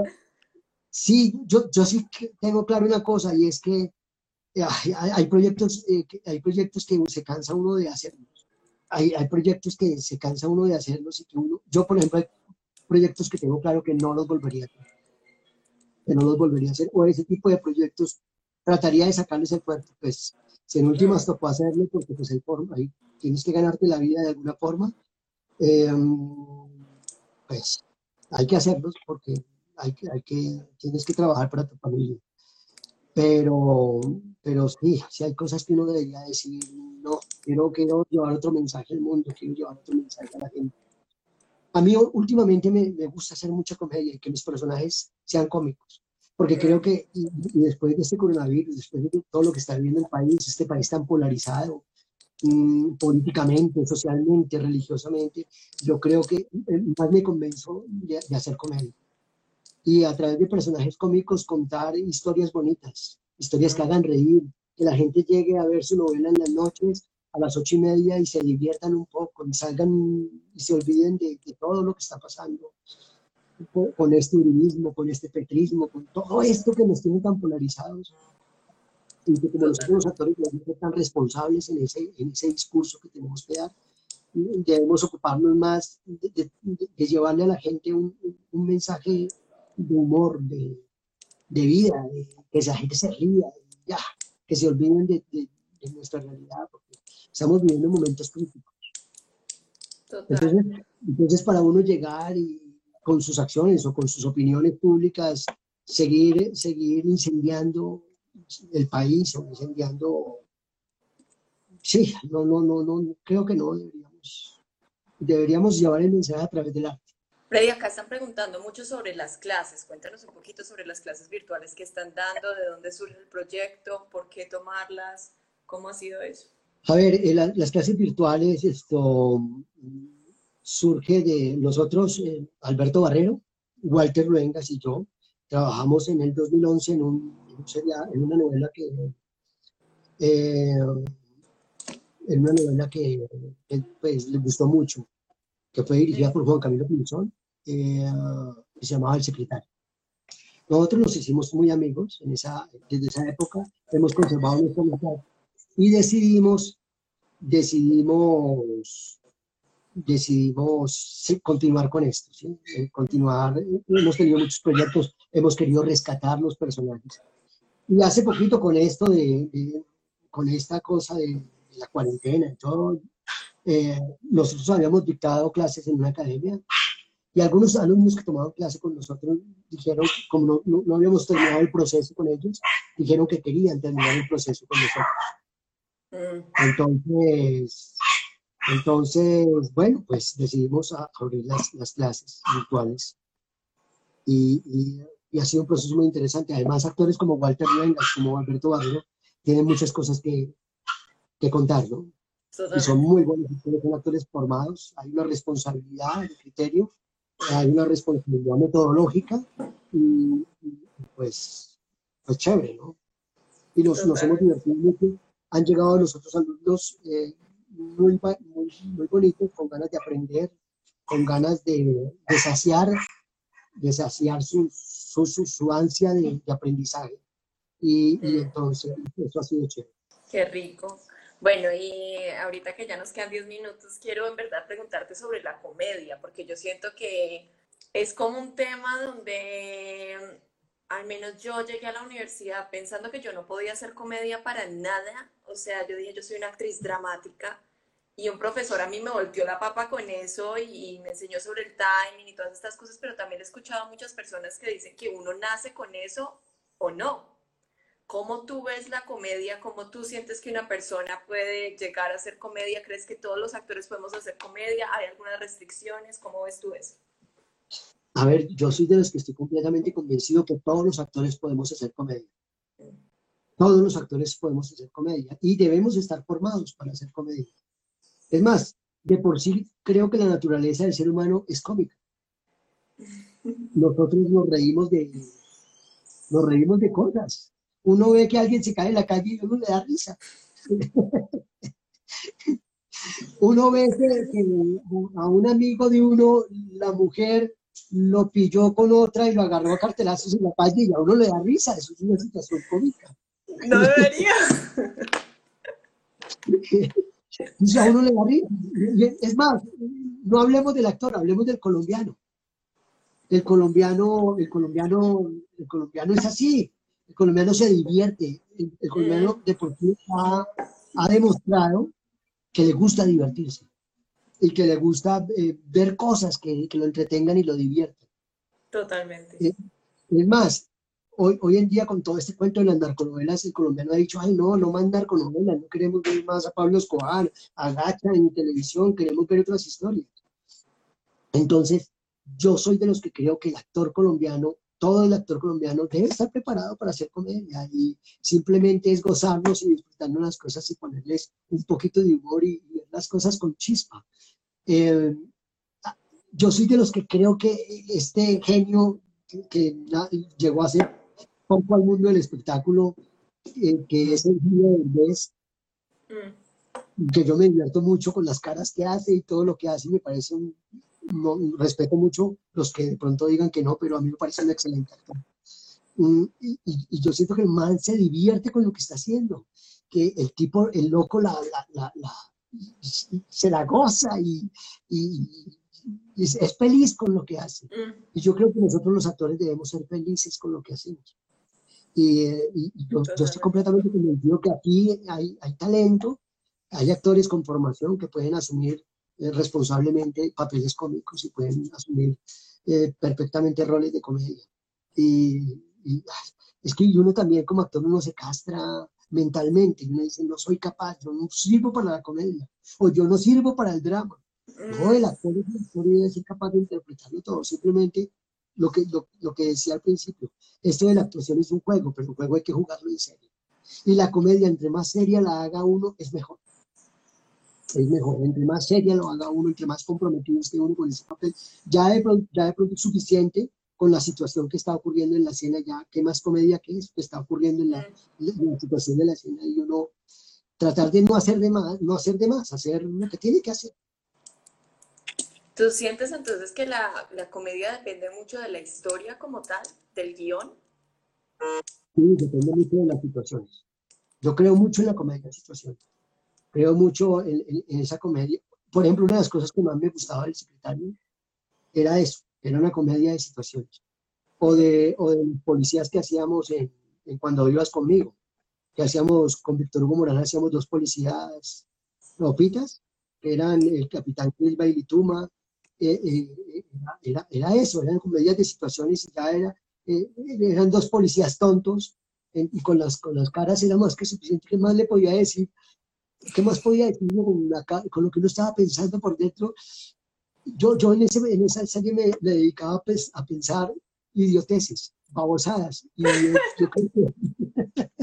sí, yo, yo sí tengo claro una cosa y es que hay, proyectos, eh, hay proyectos que se cansa uno de hacerlos. Hay, hay proyectos que se cansa uno de hacerlos y que uno, yo por ejemplo, hay proyectos que tengo claro que no los volvería a hacer. Que no los volvería a hacer. O ese tipo de proyectos trataría de sacarles el cuerpo. Pues si en últimas tocó hacerlo porque pues hay forma, ahí tienes que ganarte la vida de alguna forma. Eh, pues hay que hacerlos porque hay que, hay que, tienes que trabajar para tu familia. Pero, pero sí, sí hay cosas que uno debería decir, no, quiero, quiero llevar otro mensaje al mundo, quiero llevar otro mensaje a la gente. A mí últimamente me, me gusta hacer mucha comedia y que mis personajes sean cómicos, porque creo que y, después de este coronavirus, después de todo lo que está viviendo el país, este país tan polarizado, mm, políticamente, socialmente, religiosamente, yo creo que más me convenzo de, de hacer comedia. Y a través de personajes cómicos contar historias bonitas, historias que hagan reír, que la gente llegue a ver su novela en las noches a las ocho y media y se diviertan un poco y salgan y se olviden de, todo lo que está pasando con, este uribismo, con este petrismo, con todo esto que nos tiene tan polarizados y que como nosotros los actores ser tan responsables en ese, en ese discurso que tenemos que dar, debemos ocuparnos más de, llevarle a la gente un, un mensaje de humor, de, de vida, de, que la gente se ría, ya, que se olviden de, de, nuestra realidad, estamos viviendo momentos críticos. Entonces, entonces, para uno llegar y con sus acciones o con sus opiniones públicas, seguir, seguir incendiando el país o incendiando... Sí, no, no, no, no, creo que no deberíamos. Deberíamos llevar el mensaje a través del arte. Freddy, acá están preguntando mucho sobre las clases. Cuéntanos un poquito sobre las clases virtuales que están dando, de dónde surge el proyecto, por qué tomarlas, cómo ha sido eso. A ver, eh, las clases virtuales, esto surge de nosotros, eh, Alberto Barrero, Walter Luengas y yo, trabajamos en el 2011 en, un, en una novela que, eh, en una novela que, pues, les gustó mucho, que fue dirigida por Juan Camilo Pinzón, eh, que se llamaba El Secretario. Nosotros nos hicimos muy amigos en esa, desde esa época, hemos conservado nuestra amistad y decidimos, decidimos, decidimos continuar con esto, ¿sí? Eh, continuar, hemos tenido muchos proyectos, hemos querido rescatar los personajes. Y hace poquito con esto de, con esta cosa de, la cuarentena y todo, eh, nosotros habíamos dictado clases en una academia y algunos alumnos que tomaban clase con nosotros dijeron, como no, no, habíamos terminado el proceso con ellos, dijeron que querían terminar el proceso con nosotros. Entonces, entonces, bueno, pues decidimos abrir las, las clases virtuales. Y, y, y, ha sido un proceso muy interesante. Además, actores como Walter Luengas, como Alberto Barrero, tienen muchas cosas que, que contar, ¿no? Y son muy buenos actores, son actores formados, hay una responsabilidad, un criterio, hay una responsabilidad metodológica y, pues, pues chévere, ¿no? Y nos, nos hemos divertido mucho. Han llegado a nosotros alumnos eh, muy, muy, muy, bonitos, con ganas de aprender, con ganas de, de saciar, de saciar su, su, su, ansia de, de aprendizaje. Y, y, mm. entonces, eso ha sido chévere. Qué rico. Bueno, y ahorita que ya nos quedan 10 minutos, quiero en verdad preguntarte sobre la comedia, porque yo siento que es como un tema donde al menos yo llegué a la universidad pensando que yo no podía hacer comedia para nada. O sea, yo dije, yo soy una actriz dramática y un profesor a mí me volteó la papa con eso y, me enseñó sobre el timing y todas estas cosas, pero también he escuchado a muchas personas que dicen que uno nace con eso o no. ¿Cómo tú ves la comedia? ¿Cómo tú sientes que una persona puede llegar a hacer comedia? ¿Crees que todos los actores podemos hacer comedia? ¿Hay algunas restricciones? ¿Cómo ves tú eso? A ver, yo soy de los que estoy completamente convencido que todos los actores podemos hacer comedia. Todos los actores podemos hacer comedia y debemos estar formados para hacer comedia. Es más, de por sí creo que la naturaleza del ser humano es cómica. Nosotros nos reímos de, nos reímos de cosas uno ve que alguien se cae en la calle y uno le da risa. (laughs) uno ve que, a un amigo de uno, la mujer lo pilló con otra y lo agarró a cartelazos en la calle y a uno le da risa. Eso es una situación cómica. No debería. (laughs) a uno le da risa. Es más, no hablemos del actor, hablemos del colombiano. El colombiano, el colombiano, el colombiano es así el colombiano se divierte, el, colombiano mm. deportivo ha, ha, demostrado que le gusta divertirse y que le gusta eh, ver cosas que, que, lo entretengan y lo diviertan. Totalmente. Eh, Es más, hoy, hoy en día con todo este cuento de las narconovelas, el colombiano ha dicho, ay no, no más narconovelas, no queremos ver más a Pablo Escobar, a Gacha en televisión, queremos ver otras historias. Entonces, yo soy de los que creo que el actor colombiano, todo el actor colombiano debe estar preparado para hacer comedia y simplemente es gozarnos y disfrutarnos las cosas y ponerles un poquito de humor y, las cosas con chispa. Eh, yo soy de los que creo que este genio que, llegó a ser poco al mundo del espectáculo, eh, que es el genio del mes, mm. que yo me divierto mucho con las caras que hace y todo lo que hace, me parece un, respeto mucho los que de pronto digan que no, pero a mí me parece un excelente actor. Mm, y, yo siento que el man se divierte con lo que está haciendo, que el tipo, el loco, la, la, la, se la goza y, es, feliz con lo que hace. Mm. Y yo creo que nosotros los actores debemos ser felices con lo que hacemos. Y, eh, yo, estoy completamente convencido que aquí hay, hay, talento, hay actores con formación que pueden asumir eh, responsablemente papeles cómicos y pueden asumir eh, perfectamente roles de comedia. Y, es que uno también como actor uno se castra mentalmente, y uno dice, no soy capaz, yo no sirvo para la comedia, o yo no sirvo para el drama. No, el actor, debe ser capaz de interpretarlo todo. Simplemente lo que, lo, lo, que decía al principio, esto de la actuación es un juego, pero el juego hay que jugarlo en serio. Y la comedia, entre más seria la haga uno, es mejor. Es mejor, entre más seria lo haga uno, entre más comprometido esté uno con ese papel. Ya de, ya de pronto es suficiente con la situación que está ocurriendo en la escena, ya qué más comedia que es, que está ocurriendo en la, en la situación de la escena, y uno tratar de no hacer de más, no hacer de más, hacer lo que tiene que hacer. ¿Tú sientes entonces que la, la, comedia depende mucho de la historia como tal, del guion? Sí, depende mucho de las situaciones. Yo creo mucho en la comedia de situaciones. Creo mucho en, en, esa comedia. Por ejemplo, una de las cosas que más me gustaba del secretario era eso, era una comedia de situaciones. O de, o de policías que hacíamos en, en Cuando Vivas Conmigo, que hacíamos con Víctor Hugo Morán, hacíamos dos policías ropitas, que eran el capitán Silva y Lituma, eh, eh, era, era, eso, eran comedias de situaciones y ya era, eh, eran dos policías tontos y con las, con las caras era más que suficiente. ¿Qué más le podía decir? ¿Qué más podía decir con, con lo que uno estaba pensando por dentro? Yo, yo en, ese, en esa serie me, dedicaba pues, a pensar idioteces, babosadas. Y yo, (laughs)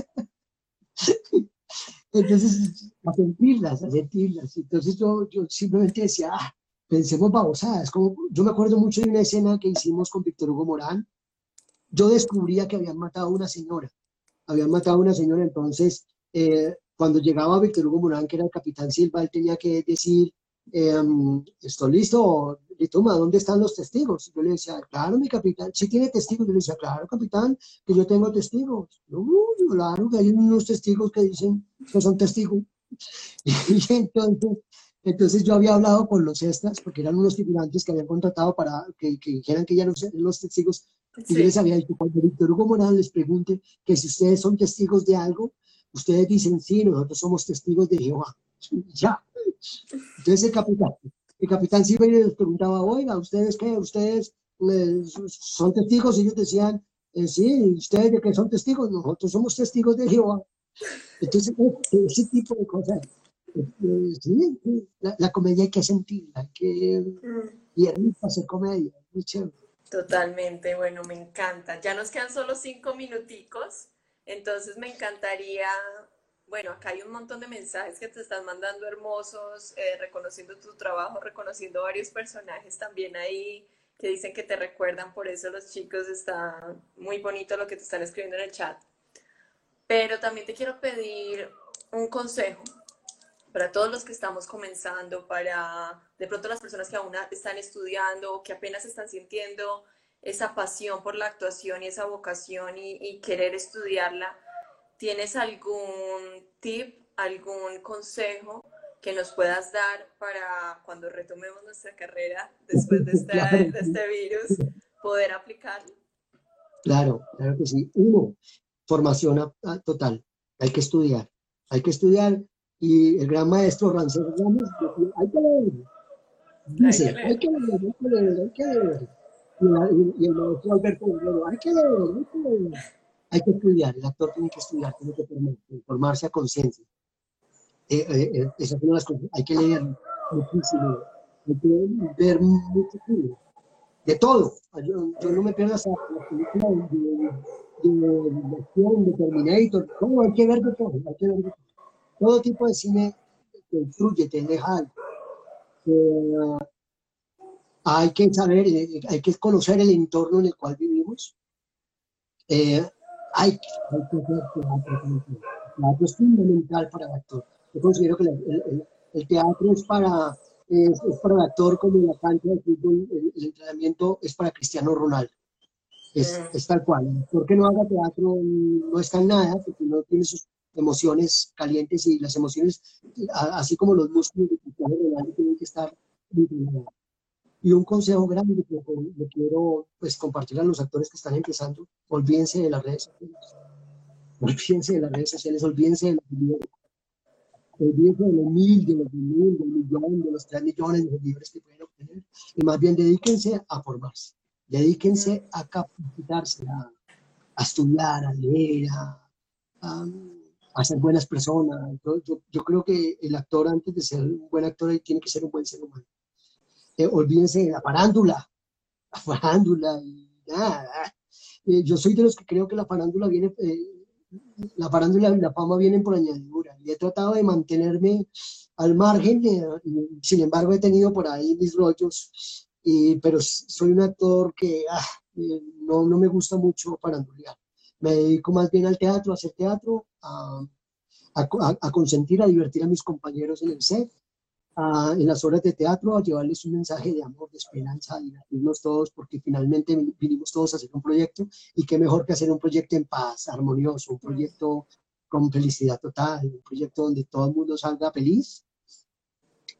Entonces, a sentirlas, a sentirlas. Entonces yo, yo simplemente decía, ah, pensemos babosadas. Como, yo me acuerdo mucho de una escena que hicimos con Víctor Hugo Morán. Yo descubría que habían matado a una señora. Habían matado a una señora, entonces, eh, cuando llegaba Víctor Hugo Morán, que era el capitán Silva, él tenía que decir, eh, ¿estoy listo? Toma, ¿dónde están los testigos? Yo le decía, claro, mi capitán, si tiene testigos. Yo le decía, claro, capitán, que yo tengo testigos. No, claro, que hay unos testigos que dicen que son testigos. (laughs) Y entonces, entonces yo había hablado con los extras, porque eran unos figurantes que habían contratado para que, que dijeran que ya no eran los testigos. Y yo les había dicho, cuando Víctor Hugo Morán les pregunte que si ustedes son testigos de algo, ustedes dicen, sí, nosotros somos testigos de Jehová. Ya. Entonces el capitán, el capitán Silva les preguntaba, oiga, ¿ustedes qué? ¿Ustedes eh, son testigos? Y ellos decían, eh, sí, ¿ustedes de qué son testigos? Nosotros somos testigos de Jehová. Entonces, ese tipo de cosas sí, la, comedia hay que sentirla, hay que... Mm. Y es hacer comedia, muy chévere. Totalmente, bueno, me encanta. Ya nos quedan solo cinco minuticos, entonces me encantaría, bueno, acá hay un montón de mensajes que te están mandando hermosos, eh, reconociendo tu trabajo, reconociendo varios personajes también ahí que dicen que te recuerdan, por eso los chicos está muy bonito lo que te están escribiendo en el chat. Pero también te quiero pedir un consejo para todos los que estamos comenzando, para de pronto las personas que aún están estudiando, que apenas están sintiendo esa pasión por la actuación y esa vocación y, querer estudiarla, ¿tienes algún tip, algún consejo que nos puedas dar para cuando retomemos nuestra carrera después de este, (laughs) de este virus, poder aplicarlo? Claro, claro que sí. Uno, formación total. Hay que estudiar. Hay que estudiar y el gran maestro Rancés Gómez hay que leer. Dice, hay que leer, hay que leer, hay que leer. y, el maestro Alberto hay que hay que, estudiar, el actor tiene que estudiar, tiene que formarse a conciencia. Eh, eh, eh, esas son las cosas, hay que leer muchísimo, hay que ver mucho de todo. Yo, yo, no me pierdo hasta la película de, de, de, acción, de Terminator, todo, hay que ver de todo, hay que ver de todo. Todo tipo de cine te influye, te deja eh, hay que saber, eh, hay que conocer el entorno en el cual vivimos. Eh, hay, hay, que hacer teatro. El teatro es fundamental para el actor. Yo considero que el, el, teatro es para, es, para el actor como la cancha de fútbol, el, entrenamiento es para Cristiano Ronaldo. Es, mm. es, tal cual. El actor que no haga teatro no está en nada porque no tiene sus emociones calientes y las emociones, así como los músculos de Cristiano Ronaldo, tienen que estar y un consejo grande que, quiero pues, compartir a los actores que están empezando, olvídense de las redes sociales. Olvídense de las redes sociales, olvídense de los de los mil, de los mil, del millón, de los tres millones de seguidores que pueden obtener. Y más bien dedíquense a formarse. Dedíquense a capacitarse, a, estudiar, a leer, a, a, ser buenas personas. Yo creo que el actor, antes de ser un buen actor, tiene que ser un buen ser humano eh, olvídense de la farándula, la farándula y nada. Eh, yo soy de los que creo que la farándula viene, eh, la farándula y la fama vienen por añadidura. Y he tratado de mantenerme al margen, sin embargo he tenido por ahí mis rollos, pero soy un actor que ah, no, no me gusta mucho farandulear. Me dedico más bien al teatro, a hacer teatro, a, a, a consentir, a divertir a mis compañeros en el set en las obras de teatro a llevarles un mensaje de amor, de esperanza, a divertirnos todos, porque finalmente vinimos todos a hacer un proyecto y qué mejor que hacer un proyecto en paz, armonioso, un proyecto con felicidad total, un proyecto donde todo el mundo salga feliz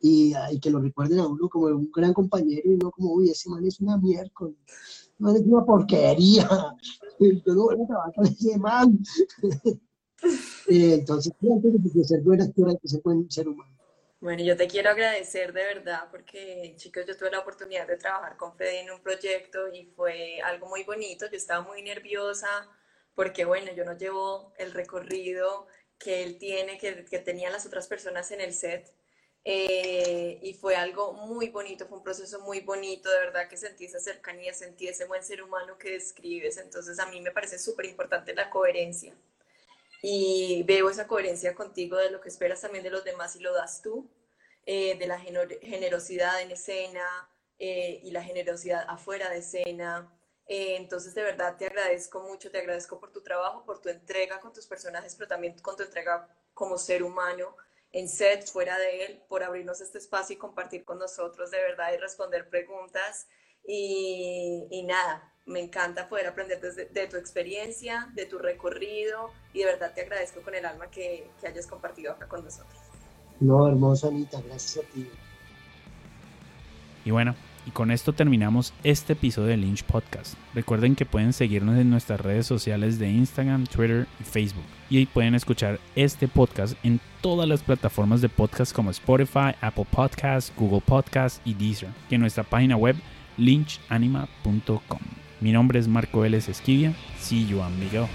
y, que lo recuerden a uno como un gran compañero y no como, uy, ese man es una mierda, man es una porquería, (laughs) yo no voy a trabajar con ese man. (laughs) Eh, entonces, antes de ser buen actor hay que ser buen ser humano. Bueno, yo te quiero agradecer de verdad porque, chicos, yo tuve la oportunidad de trabajar con Fede en un proyecto y fue algo muy bonito. Yo estaba muy nerviosa porque, bueno, yo no llevo el recorrido que él tiene, que, que tenían las otras personas en el set. Eh, y fue algo muy bonito, fue un proceso muy bonito, de verdad que sentí esa cercanía, sentí ese buen ser humano que describes. Entonces, a mí me parece súper importante la coherencia y veo esa coherencia contigo de lo que esperas también de los demás y lo das tú, eh, de la generosidad en escena eh, y la generosidad afuera de escena. Eh, entonces, de verdad, te agradezco mucho, te agradezco por tu trabajo, por tu entrega con tus personajes, pero también con tu entrega como ser humano en set, fuera de él, por abrirnos este espacio y compartir con nosotros, de verdad, y responder preguntas. Y, y nada, me encanta poder aprender desde, de tu experiencia, de tu recorrido y de verdad te agradezco con el alma que, que hayas compartido acá con nosotros. No, hermosa Anita, gracias a ti. Y bueno, y con esto terminamos este episodio de Lynch Podcast. Recuerden que pueden seguirnos en nuestras redes sociales de Instagram, Twitter y Facebook. Y ahí pueden escuchar este podcast en todas las plataformas de podcast como Spotify, Apple Podcasts, Google Podcasts y Deezer. Y en nuestra página web lynchanima.com. Mi nombre es Marco Vélez Esquivia. See you, amigo.